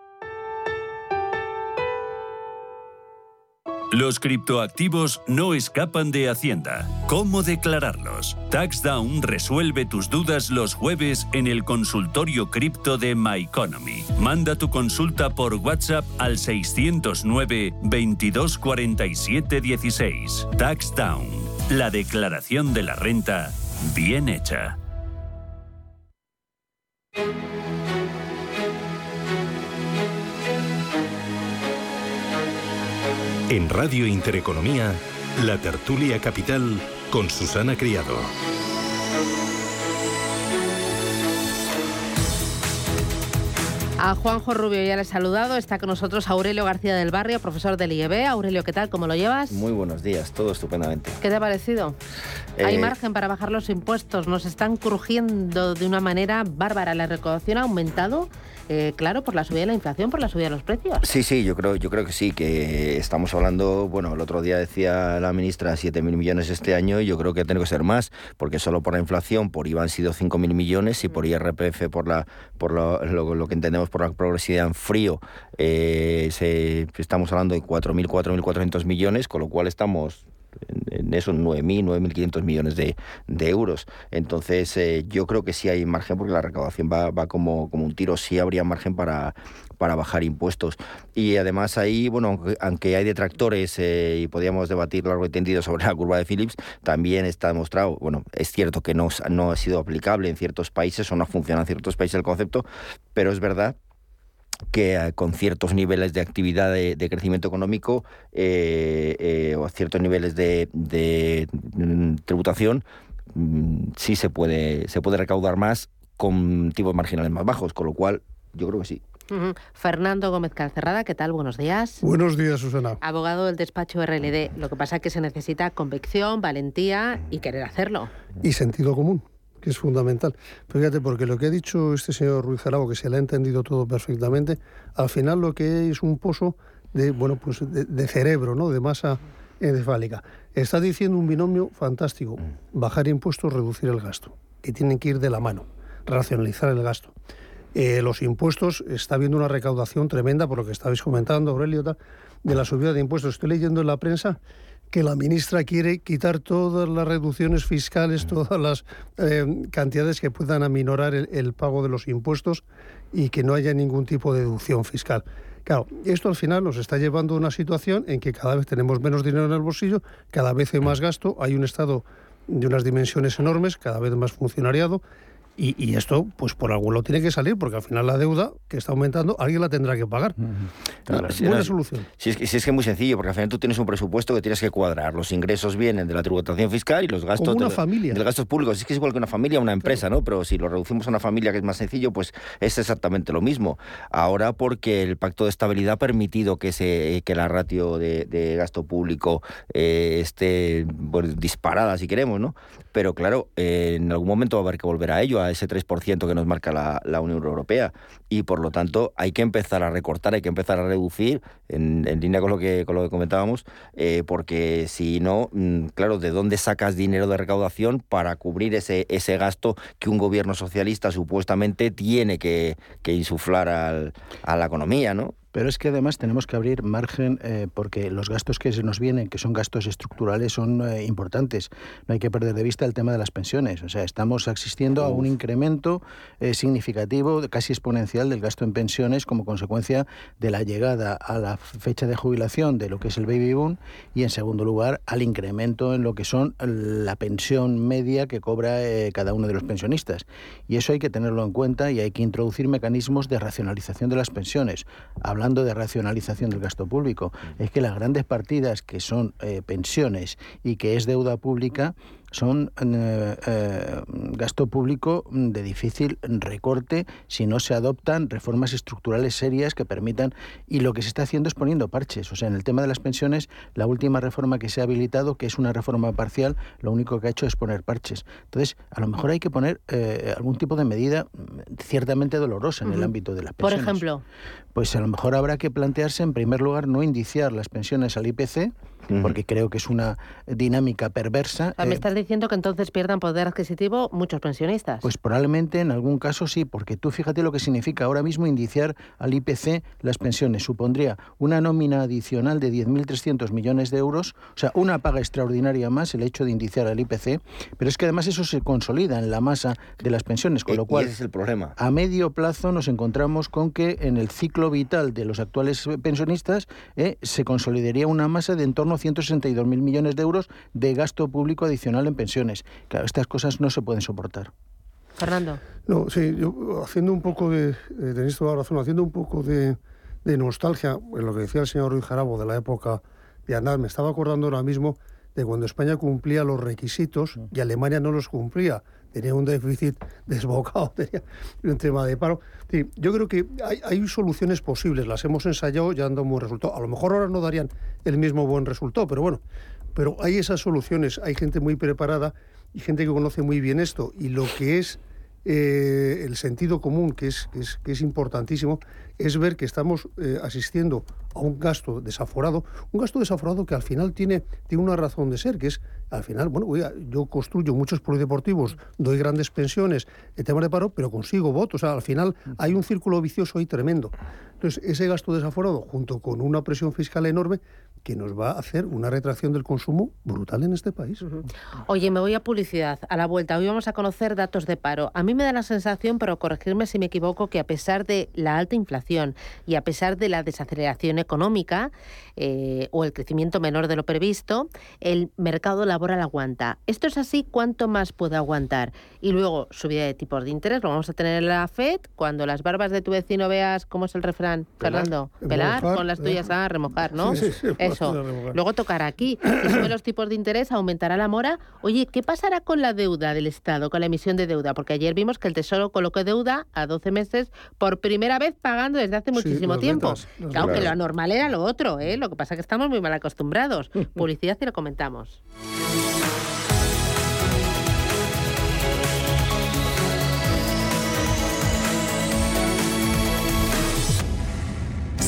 Los criptoactivos no escapan de Hacienda. ¿Cómo declararlos? TaxDown resuelve tus dudas los jueves en el consultorio cripto de MyEconomy. Manda tu consulta por WhatsApp al 609 2247 16. TaxDown. La declaración de la renta bien hecha. En Radio Intereconomía, la tertulia capital con Susana Criado. A Juanjo Rubio ya le he saludado. Está con nosotros Aurelio García del Barrio, profesor del IEB. Aurelio, ¿qué tal? ¿Cómo lo llevas? Muy buenos días, todo estupendamente. ¿Qué te ha parecido? Hay Eh, margen para bajar los impuestos. Nos están crujiendo de una manera bárbara. La recaudación ha aumentado, eh, claro, por la subida de la inflación, por la subida de los precios. Sí, sí, yo creo, yo creo que sí, que estamos hablando, bueno, el otro día decía la ministra 7.000 millones este año y yo creo que tiene que ser más, porque solo por la inflación, por IVA han sido 5.000 millones y por IRPF, por, la, por lo, lo- lo que entendemos por la progresividad en frío, eh, se- estamos hablando de 4.000, 4.400 millones, con lo cual estamos en esos 9.000, 9.500 millones de, de euros. Entonces, eh, yo creo que sí hay margen porque la recaudación va, va como, como un tiro. Sí habría margen para, para bajar impuestos. Y además ahí, bueno, aunque, aunque hay detractores eh, y podríamos debatir largo y tendido sobre la curva de Phillips, también está demostrado, bueno, es cierto que no, no ha sido aplicable en ciertos países o no funciona en ciertos países el concepto, pero es verdad que eh, con ciertos niveles de actividad de, de crecimiento económico eh, eh, o ciertos niveles de, de, mm, tributación mm, sí se puede se puede recaudar más con tipos marginales más bajos, con lo cual yo creo que sí. Fernando Gómez Calcerrada, ¿qué tal? Buenos días. Buenos días, Susana. Abogado del despacho RLD. Lo que pasa es que se necesita convicción, valentía y querer hacerlo. Y sentido común, que es fundamental. Pero fíjate, porque lo que ha dicho este señor Ruiz Jarabo, que se le ha entendido todo perfectamente, al final lo que es un pozo de, bueno, pues de, de cerebro, ¿no? De masa encefálica. Está diciendo un binomio fantástico. Bajar impuestos, reducir el gasto. Que tienen que ir de la mano. Racionalizar el gasto. Eh, los impuestos, está habiendo una recaudación tremenda, por lo que estabais comentando, Aurelio, tal, de la subida de impuestos. Estoy leyendo en la prensa que la ministra quiere quitar todas las reducciones fiscales, todas las eh, cantidades que puedan aminorar el, el pago de los impuestos y que no haya ningún tipo de deducción fiscal. Claro, esto al final nos está llevando a una situación en que cada vez tenemos menos dinero en el bolsillo, cada vez hay más gasto, hay un Estado de unas dimensiones enormes, cada vez más funcionariado, y, y esto, pues por algún lado tiene que salir, porque al final la deuda que está aumentando, alguien la tendrá que pagar. Claro, si Buena no- solución. Si es, que, si es que es muy sencillo, porque al final tú tienes un presupuesto que tienes que cuadrar. Los ingresos vienen de la tributación fiscal y los gastos Como una de, familia. de los gastos públicos. Es que es igual que una familia una empresa, ¿no? Pero si lo reducimos a una familia que es más sencillo, pues es exactamente lo mismo. Ahora porque el pacto de estabilidad ha permitido que se que la ratio de, de gasto público eh, esté bueno, disparada, si queremos, ¿no? Pero claro, eh, en algún momento va a haber que volver a ello, a ese 3% que nos marca la, la Unión Europea. Y por lo tanto hay que empezar a recortar, hay que empezar a reducir, en, línea con lo que, con lo que comentábamos, eh, porque si no, mm, claro, ¿de dónde sacas dinero de recaudación para cubrir ese, gasto que un gobierno socialista supuestamente tiene que, insuflar a la economía, ¿no? Pero es que además tenemos que abrir margen eh, porque los gastos que se nos vienen, que son gastos estructurales, son eh, importantes. No hay que perder de vista el tema de las pensiones. O sea, estamos asistiendo a un incremento eh, significativo, casi exponencial, del gasto en pensiones como consecuencia de la llegada a la fecha de jubilación de lo que es el baby boom y, en segundo lugar, al incremento en lo que son la pensión media que cobra cada uno de los pensionistas. Y eso hay que tenerlo en cuenta y hay que introducir mecanismos de racionalización de las pensiones. Hablando de racionalización del gasto público, es que las grandes partidas que son eh, pensiones y que es deuda pública son eh, eh, gasto público de difícil recorte si no se adoptan reformas estructurales serias que permitan y lo que se está haciendo es poniendo parches. O sea en el tema de las pensiones la última reforma que se ha habilitado que es una reforma parcial lo único que ha hecho es poner parches. Entonces a lo mejor hay que poner eh, algún tipo de medida mm, ciertamente dolorosa en el ámbito de las Por pensiones. ejemplo, pues a lo mejor habrá que plantearse, en primer lugar, no indiciar las pensiones al IPC porque creo que es una dinámica perversa. me estás diciendo que entonces pierdan poder adquisitivo muchos pensionistas. Pues probablemente en algún caso sí, porque tú fíjate lo que significa ahora mismo indiciar al IPC las pensiones. Supondría una nómina adicional de 10.300 millones de euros, o sea, una paga extraordinaria más el hecho de indiciar al IPC, pero es que además eso se consolida en la masa de las pensiones, con lo cual ese es el problema. a medio plazo nos encontramos con que en el ciclo vital de los actuales pensionistas eh, se consolidaría una masa de en torno a 162.000 millones de euros de gasto público adicional en pensiones. Claro, estas cosas no se pueden soportar. Fernando. No, sí, yo haciendo un poco de, eh, tenéis toda la razón, haciendo un poco de, de nostalgia en lo que decía el señor Ruiz Jarabo de la época de andar, me estaba acordando ahora mismo de cuando España cumplía los requisitos y Alemania no los cumplía. Tenía un déficit desbocado, (laughs) tenía un tema de paro. Sí, yo creo que hay, hay, soluciones posibles, las hemos ensayado, ya han dado un buen resultado. A lo mejor ahora no darían el mismo buen resultado, pero bueno, pero hay esas soluciones, hay gente muy preparada y gente que conoce muy bien esto. Y lo que es eh, el sentido común, que es, es, es importantísimo, es ver que estamos eh, asistiendo a un gasto desaforado, un gasto desaforado que al final tiene, tiene una razón de ser, que es, al final, bueno, yo construyo muchos polideportivos, doy grandes pensiones, el tema de paro, pero consigo votos, al final hay un círculo vicioso ahí tremendo. Entonces, ese gasto desaforado, junto con una presión fiscal enorme, que nos va a hacer una retracción del consumo brutal en este país. Oye, me voy a publicidad. A la vuelta, hoy vamos a conocer datos de paro. A mí me da la sensación, pero corregirme si me equivoco, que a pesar de la alta inflación y a pesar de la desaceleración económica eh, o el crecimiento menor de lo previsto, el mercado laboral aguanta. ¿Esto es así? ¿Cuánto más puede aguantar? Y luego, subida de tipos de interés, lo vamos a tener en la FED. Cuando las barbas de tu vecino veas cómo es el refrán, Fernando, pelar, con las tuyas a remojar, ¿no? Sí, sí, Luego tocará aquí. Si suben los tipos de interés, aumentará la mora. Oye, ¿qué pasará con la deuda del Estado, con la emisión de deuda? Porque ayer vimos que el Tesoro colocó deuda a 12 meses por primera vez pagando desde hace muchísimo tiempo. claro, que lo normal era lo otro, ¿eh? Lo que pasa es que estamos muy mal acostumbrados. (laughs) Publicidad y lo comentamos.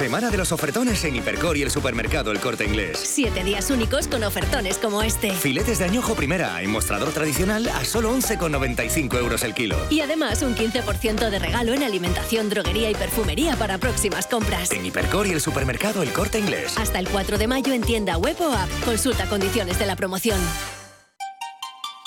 Semana de los ofertones en Hipercor y el supermercado El Corte Inglés. Siete días únicos con ofertones como este. Filetes de añojo primera en mostrador tradicional a solo 11,95 euros el kilo. Y además un 15% de regalo en alimentación, droguería y perfumería para próximas compras. En Hipercor y el supermercado El Corte Inglés. Hasta el 4 de mayo en tienda web o app. Consulta condiciones de la promoción.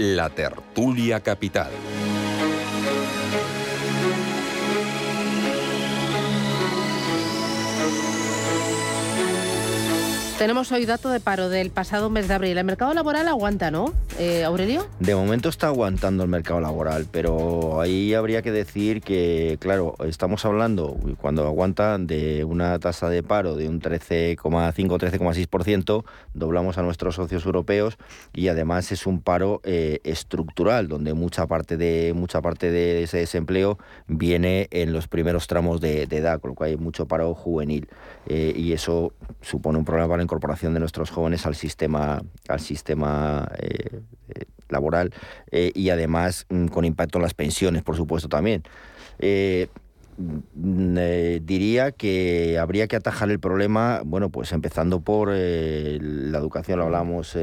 la tertulia capital. Tenemos hoy dato de paro del pasado mes de abril. El mercado laboral aguanta, ¿no? eh, Aurelio? De momento está aguantando el mercado laboral, pero ahí habría que decir que, claro, estamos hablando, cuando aguantan de una tasa de paro de un 13,5-13,6%, doblamos a nuestros socios europeos y además es un paro eh, estructural, donde mucha parte, de, mucha parte de ese desempleo viene en los primeros tramos de, edad, con lo cual hay mucho paro juvenil. Eh, y eso supone un problema para la incorporación de nuestros jóvenes al sistema, al sistema eh, eh, laboral y además mm, con impacto en las pensiones, por supuesto, también. Mm, diría que habría que atajar el problema, bueno, pues empezando por la educación, lo hablamos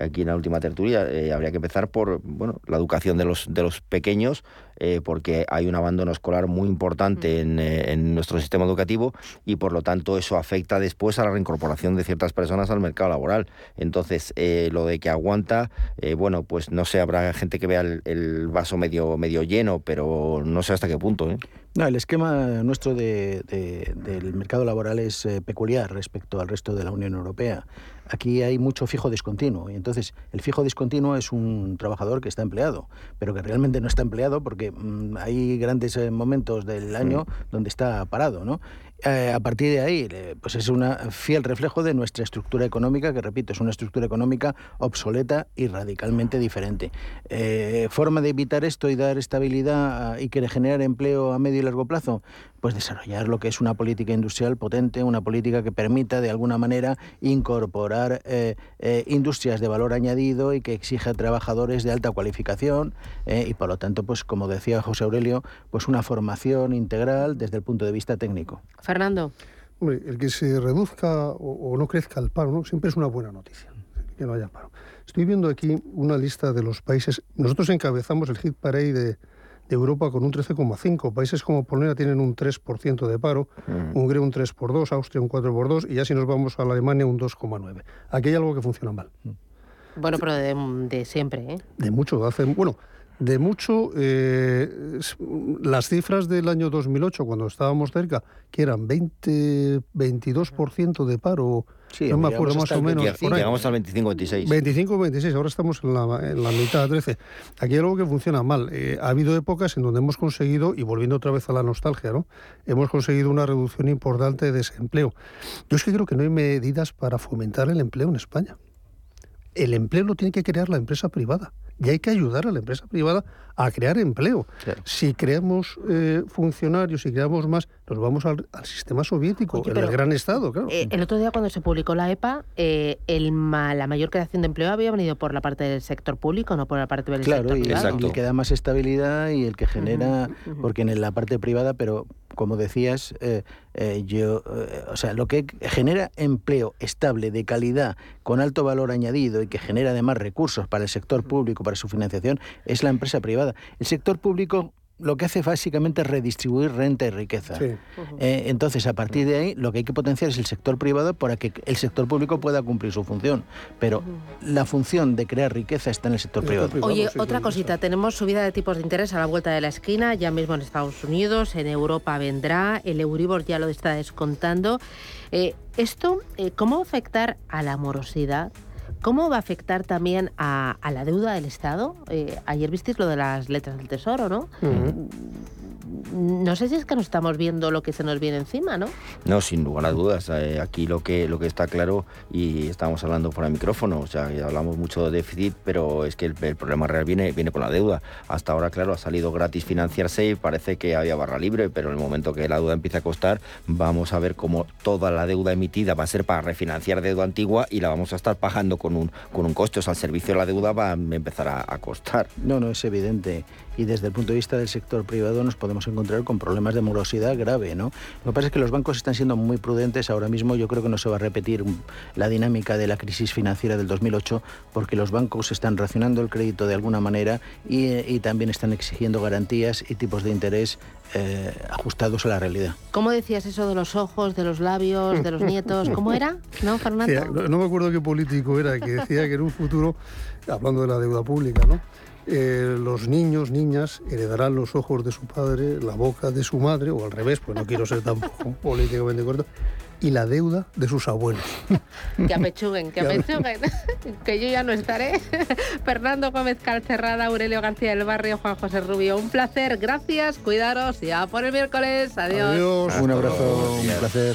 aquí en la última tertulia, habría que empezar por, bueno, la educación de los, de los pequeños, eh, porque hay un abandono escolar muy importante mm. eh, en, nuestro sistema educativo y por lo tanto eso afecta después a la reincorporación de ciertas personas al mercado laboral. Entonces, eh, lo de que aguanta, bueno, pues no sé, habrá gente que vea el, vaso medio, medio lleno, pero no sé hasta qué punto. No, el esquema nuestro del mercado laboral es peculiar respecto al resto de la Unión Europea aquí hay mucho fijo discontinuo. Y entonces, el fijo discontinuo es un trabajador que está empleado, pero que realmente no está empleado porque mm, hay grandes eh, momentos del año donde está parado, ¿no? Eh, a partir de ahí, pues es un fiel reflejo de nuestra estructura económica, que repito, es una estructura económica obsoleta y radicalmente diferente. Eh, ¿Forma de evitar esto y dar estabilidad y que generar empleo a medio y largo plazo? Pues desarrollar lo que es una política industrial potente, una política que permita de alguna manera incorporar eh, industrias de valor añadido y que exija trabajadores de alta cualificación y por lo tanto, pues como decía José Aurelio, pues una formación integral desde el punto de vista técnico. Fernando. Hombre, el que se reduzca o, no crezca el paro, ¿no? Siempre es una buena noticia, que no haya paro. Estoy viendo aquí una lista de los países. Nosotros encabezamos el hit parade de, Europa con un 13,5. Países como Polonia tienen un 3% de paro, mm. Hungría un 3 por 2, Austria un 4 por 2 y ya si nos vamos a la Alemania un 2,9. Aquí hay algo que funciona mal. Bueno, pero de, de siempre, ¿eh? De mucho. Hace, bueno, de mucho. Eh, las cifras del año 2008, cuando estábamos cerca, que eran 20, 22% de paro, no me acuerdo más o menos. Llegamos al 25-26. 25-26, ahora estamos en la, en la mitad 13. Aquí hay algo que funciona mal. Eh, ha habido épocas en donde hemos conseguido, y volviendo otra vez a la nostalgia, ¿no? hemos conseguido una reducción importante de desempleo. Yo es que creo que no hay medidas para fomentar el empleo en España. El empleo lo tiene que crear la empresa privada y hay que ayudar a la empresa privada a crear empleo. Si creamos eh, funcionarios, si creamos más, nos vamos al, sistema soviético, el gran Estado, claro. Eh, el otro día cuando se publicó la EPA, eh, el la mayor creación de empleo había venido por la parte del sector público, no por la parte del sector privado. Claro, y el que da más estabilidad y el que genera, porque en la parte privada, pero como decías, yo, o sea, lo que genera empleo estable, de calidad, con alto valor añadido y que genera además recursos para el sector público, para su financiación, es la empresa privada. El sector público lo que hace básicamente es redistribuir renta y riqueza. Eh, entonces, a partir de ahí, lo que hay que potenciar es el sector privado para que el sector público pueda cumplir su función. Pero la función de crear riqueza está en el sector privado. Oye, otra cosita, tenemos subida de tipos de interés a la vuelta de la esquina, ya mismo en Estados Unidos, en Europa vendrá, el Euribor ya lo está descontando. Eh, ¿Esto eh, cómo va a afectar a la morosidad? ¿Cómo va a afectar también a, la deuda del Estado? Eh, ayer visteis lo de las letras del Tesoro, ¿no? No sé si es que nos estamos viendo lo que se nos viene encima, ¿no? No, sin lugar a dudas. Eh, aquí lo que, lo que está claro, y estamos hablando fuera de micrófono, o sea, hablamos mucho de déficit, pero es que el, problema real viene, viene con la deuda. Hasta ahora, claro, ha salido gratis financiarse y parece que había barra libre, pero en el momento que la deuda empiece a costar, vamos a ver cómo toda la deuda emitida va a ser para refinanciar deuda antigua y la vamos a estar pagando con un, con un coste. O sea, el servicio de la deuda va a empezar a, a costar. No, no, es evidente y desde el punto de vista del sector privado nos podemos encontrar con problemas de morosidad grave. ¿no? Lo que pasa es que los bancos están siendo muy prudentes. Ahora mismo yo creo que no se va a repetir la dinámica de la crisis financiera del 2008 porque los bancos están racionando el crédito de alguna manera y, también están exigiendo garantías y tipos de interés eh, ajustados a la realidad. ¿Cómo decías eso de los ojos, de los labios, de los nietos? ¿Cómo era? ¿No, Fernando? no, me acuerdo qué político era que decía que en un futuro, hablando de la deuda pública, ¿no? Eh, los niños, niñas, heredarán los ojos de su padre, la boca de su madre, o al revés, pues no quiero ser tampoco (laughs) políticamente corto, y la deuda de sus abuelos. Que apechuguen, que (laughs) apechuguen, (laughs) que yo ya no estaré. Fernando Gómez Calcerrada, Aurelio García del Barrio, Juan José Rubio, un placer, gracias, cuidaros, ya por el miércoles, adiós. Adiós, un abrazo, un placer.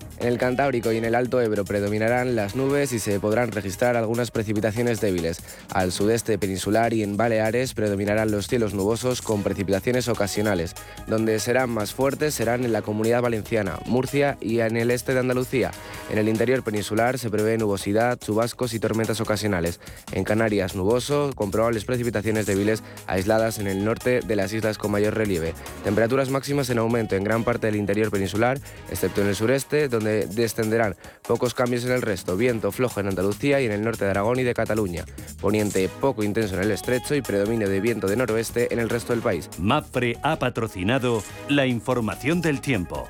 En el Cantábrico y en el Alto Ebro predominarán las nubes y se podrán registrar algunas precipitaciones débiles. Al sudeste peninsular y en Baleares predominarán los cielos nubosos con precipitaciones ocasionales. Donde serán más fuertes serán en la Comunidad Valenciana, Murcia y en el este de Andalucía. En el interior peninsular se prevé nubosidad, chubascos y tormentas ocasionales. En Canarias nuboso, con probables precipitaciones débiles aisladas en el norte de las islas con mayor relieve. Temperaturas máximas en aumento en gran parte del interior peninsular, excepto en el sureste, donde descenderán. Pocos cambios en el resto, viento flojo en Andalucía y en el norte de Aragón y de Cataluña. Poniente poco intenso en el estrecho y predominio de viento de noroeste en el resto del país. MAFRE ha patrocinado la información del tiempo.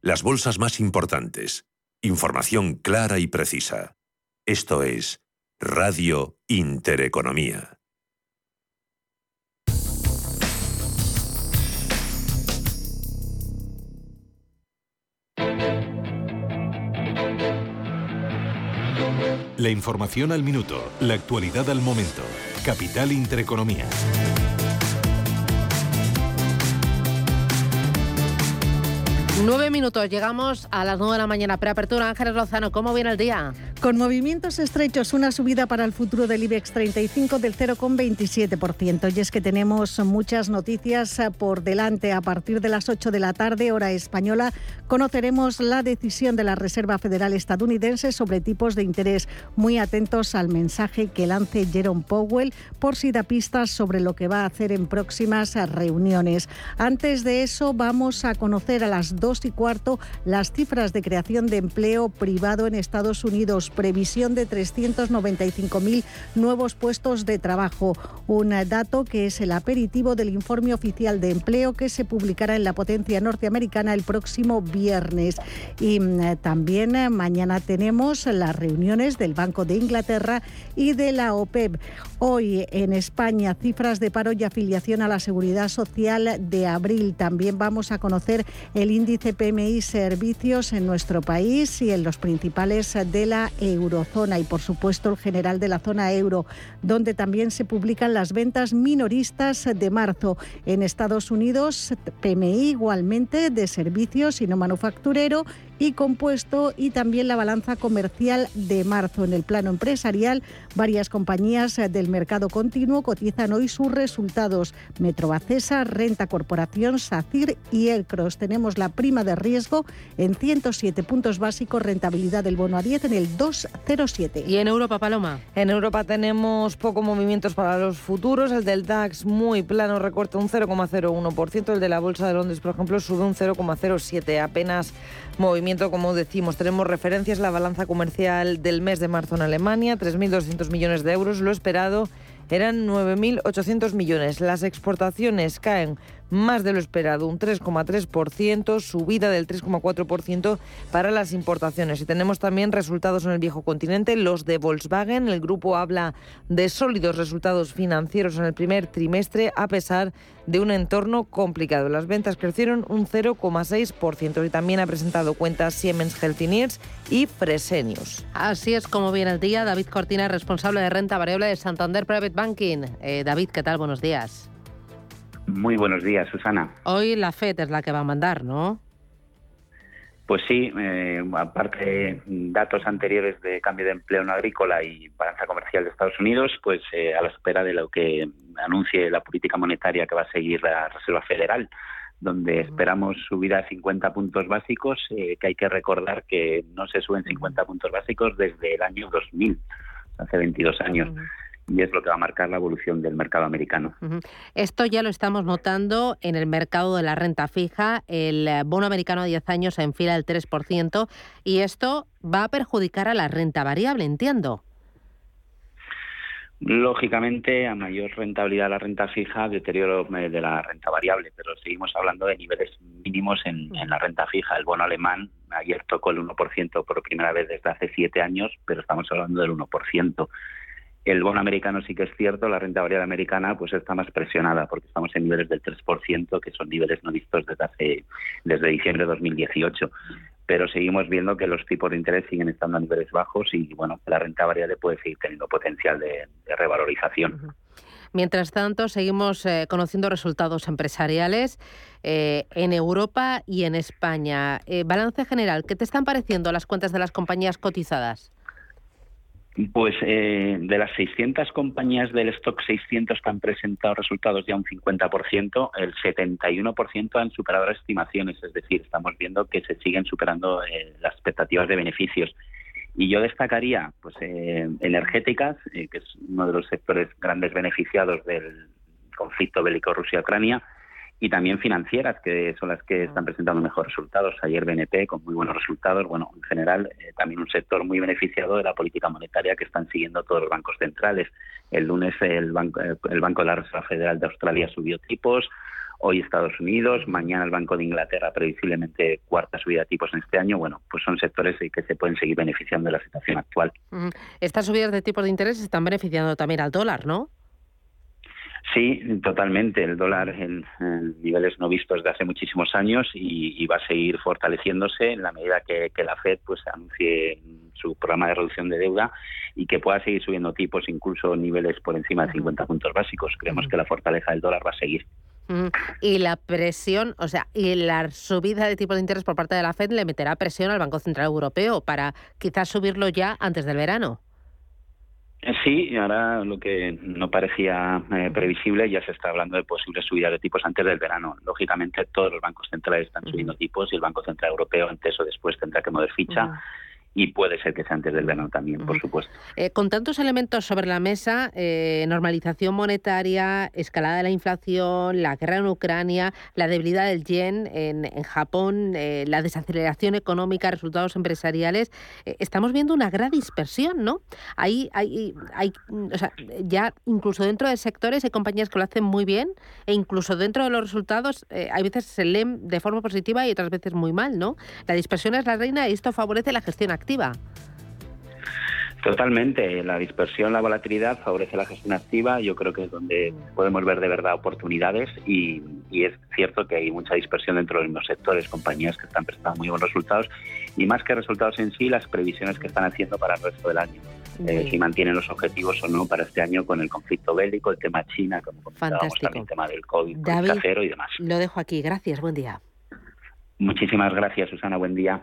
las bolsas más importantes. Información clara y precisa. Esto es Radio Intereconomía. La información al minuto, la actualidad al momento. Capital Intereconomía. Nueve minutos, llegamos a las nueve de la mañana. Preapertura, Ángeles Lozano, ¿cómo viene el día? Con movimientos estrechos, una subida para el futuro del IBEX 35 del 0,27%. Y es que tenemos muchas noticias eh, por delante. A partir de las 8 de la tarde, hora española, conoceremos la decisión de la Reserva Federal estadounidense sobre tipos de interés. Muy atentos al mensaje que lance Jerome Powell por si da pistas sobre lo que va a hacer en próximas reuniones. Antes de eso, vamos a conocer a las 2 y cuarto las cifras de creación de empleo privado en Estados Unidos previsión de 395.000 nuevos puestos de trabajo. Un dato que es el aperitivo del informe oficial de empleo que se publicará en la potencia norteamericana el próximo viernes. Y mm, también eh, mañana tenemos las reuniones del Banco de Inglaterra y de la OPEP. Hoy en España cifras de paro y afiliación a la seguridad social de abril. También vamos a conocer el índice PMI servicios en nuestro país y en los principales de la eurozona y por supuesto el general de la zona euro, donde también se publican las ventas minoristas de marzo. En Estados Unidos, PMI igualmente de servicios y no manufacturero y compuesto y también la balanza comercial de marzo. En el plano empresarial, varias compañías del mercado continuo cotizan hoy sus resultados. Metrobacesa, Renta Corporación, SACIR y Elcros. Tenemos la prima de riesgo en 107 puntos básicos, rentabilidad del bono a 10 en el 2,07. ¿Y en Europa, Paloma? En Europa tenemos pocos movimientos para los futuros. El del DAX muy plano, recorta un 0,01%. El de la Bolsa de Londres, por ejemplo, sube un 0,07%. Apenas como decimos. Tenemos referencias, la balanza comercial del mes de marzo en Alemania, 3.200 millones de euros. Lo esperado eran 9.800 millones. Las exportaciones caen más de lo esperado, un 3,3%, subida del 3,4% para las importaciones. Y tenemos también resultados en el viejo continente, los de Volkswagen. El grupo habla de sólidos resultados financieros en el primer trimestre a pesar de un entorno complicado. Las ventas crecieron un 0,6% y también ha presentado cuentas Siemens Healthineers y Fresenius. Así es como viene el día. David Cortina, responsable de renta variable de Santander Private Banking. Eh, David, ¿qué tal? Buenos días. Muy buenos días, Susana. Hoy la FED es la que va a mandar, ¿no? Pues sí, eh, aparte de datos anteriores de cambio de empleo no agrícola y balanza comercial de Estados Unidos, pues eh, a la espera de lo que anuncie la política monetaria que va a seguir la Reserva Federal, donde esperamos subir a 50 puntos básicos, eh, que hay que recordar que no se suben 50 puntos básicos desde el año 2000, hace 22 años y es lo que va a marcar la evolución del mercado americano. Esto ya lo estamos notando en el mercado de la renta fija. El eh, bono americano a 10 años se enfila el 3% y esto va a perjudicar a la renta variable, entiendo. Lógicamente, a mayor rentabilidad de la renta fija, deterioro eh, de la renta variable, pero seguimos hablando de niveles mínimos en, en la renta fija. El bono alemán ayer tocó el 1% por primera vez desde hace siete años, pero estamos hablando del 1%. El bono americano sí que es cierto, la renta variable americana pues está más presionada porque estamos en niveles del 3%, que son niveles no vistos desde hace desde diciembre de 2018. Pero seguimos viendo que los tipos de interés siguen estando a niveles bajos y bueno, la renta variable puede seguir teniendo potencial de, revalorización. Mientras tanto, seguimos eh, conociendo resultados empresariales eh, en Europa y en España. Eh, balance general, ¿qué te están pareciendo las cuentas de las compañías cotizadas? Pues eh, de las 600 compañías del stock 600 que han presentado resultados ya un 50%, el 71% han superado las estimaciones, es decir, estamos viendo que se siguen superando eh, las expectativas de beneficios. Y yo destacaría pues eh, energéticas, que es uno de los sectores grandes beneficiados del conflicto bélico Rusia-Ucrania, y también financieras, que son las que están presentando mejores resultados. Ayer BNP con muy buenos resultados. Bueno, en general, eh, también un sector muy beneficiado de la política monetaria que están siguiendo todos los bancos centrales. El lunes el Banco, eh, el banco de la Reserva Federal de Australia subió tipos. Hoy Estados Unidos, mañana el Banco de Inglaterra, previsiblemente cuarta subida de tipos en este año. Bueno, pues son sectores que se pueden seguir beneficiando de la situación actual. Estas subidas de tipos de interés están beneficiando también al dólar, ¿no? Sí, totalmente. El dólar en, niveles no vistos de hace muchísimos años y, va a seguir fortaleciéndose en la medida que, la Fed pues anuncie su programa de reducción de deuda y que pueda seguir subiendo tipos, incluso niveles por encima de 50 puntos básicos. Creemos que la fortaleza del dólar va a seguir. Y la presión, o sea, y la subida de tipos de interés por parte de la Fed le meterá presión al Banco Central Europeo para quizás subirlo ya antes del verano. Sí, ahora lo que no parecía eh, previsible ya se está hablando de posibles subidas de tipos antes del verano. Lógicamente todos los bancos centrales están subiendo tipos y el Banco Central Europeo antes o después tendrá que mover ficha y puede ser que sea antes del verano también, por supuesto. Eh, con tantos elementos sobre la mesa, eh, normalización monetaria, escalada de la inflación, la guerra en Ucrania, la debilidad del yen en, Japón, eh, la desaceleración económica, resultados empresariales, estamos viendo una gran dispersión, ¿no? Hay, hay, hay, o sea, ya incluso dentro de sectores hay compañías que lo hacen muy bien e incluso dentro de los resultados hay veces se leen de forma positiva y otras veces muy mal, ¿no? La dispersión es la reina y esto favorece la gestión activa Totalmente. La dispersión, la volatilidad favorece la gestión activa. Yo creo que es donde podemos ver de verdad oportunidades y, es cierto que hay mucha dispersión dentro de los sectores, compañías que están prestando muy buenos resultados y más que resultados en sí, las previsiones que están haciendo para el resto del año. Eh, si mantienen los objetivos o no para este año con el conflicto bélico, el tema China, como comentábamos también, el tema del COVID, el casero y demás. Lo dejo aquí. Gracias. Buen día. Muchísimas gracias, Susana. Buen día.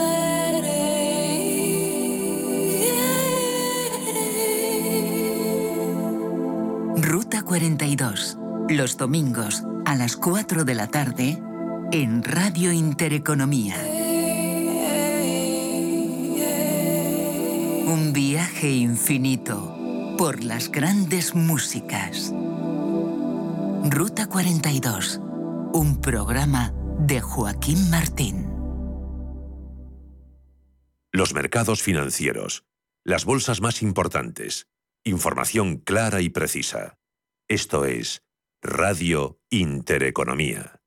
Ruta 42. Los domingos a las 4 de la tarde en Radio Intereconomía. Un viaje infinito por las grandes músicas. Ruta 42. Un programa de Joaquín Martín. Los mercados financieros. Las bolsas más importantes. Información clara y precisa. Esto es Radio Intereconomía.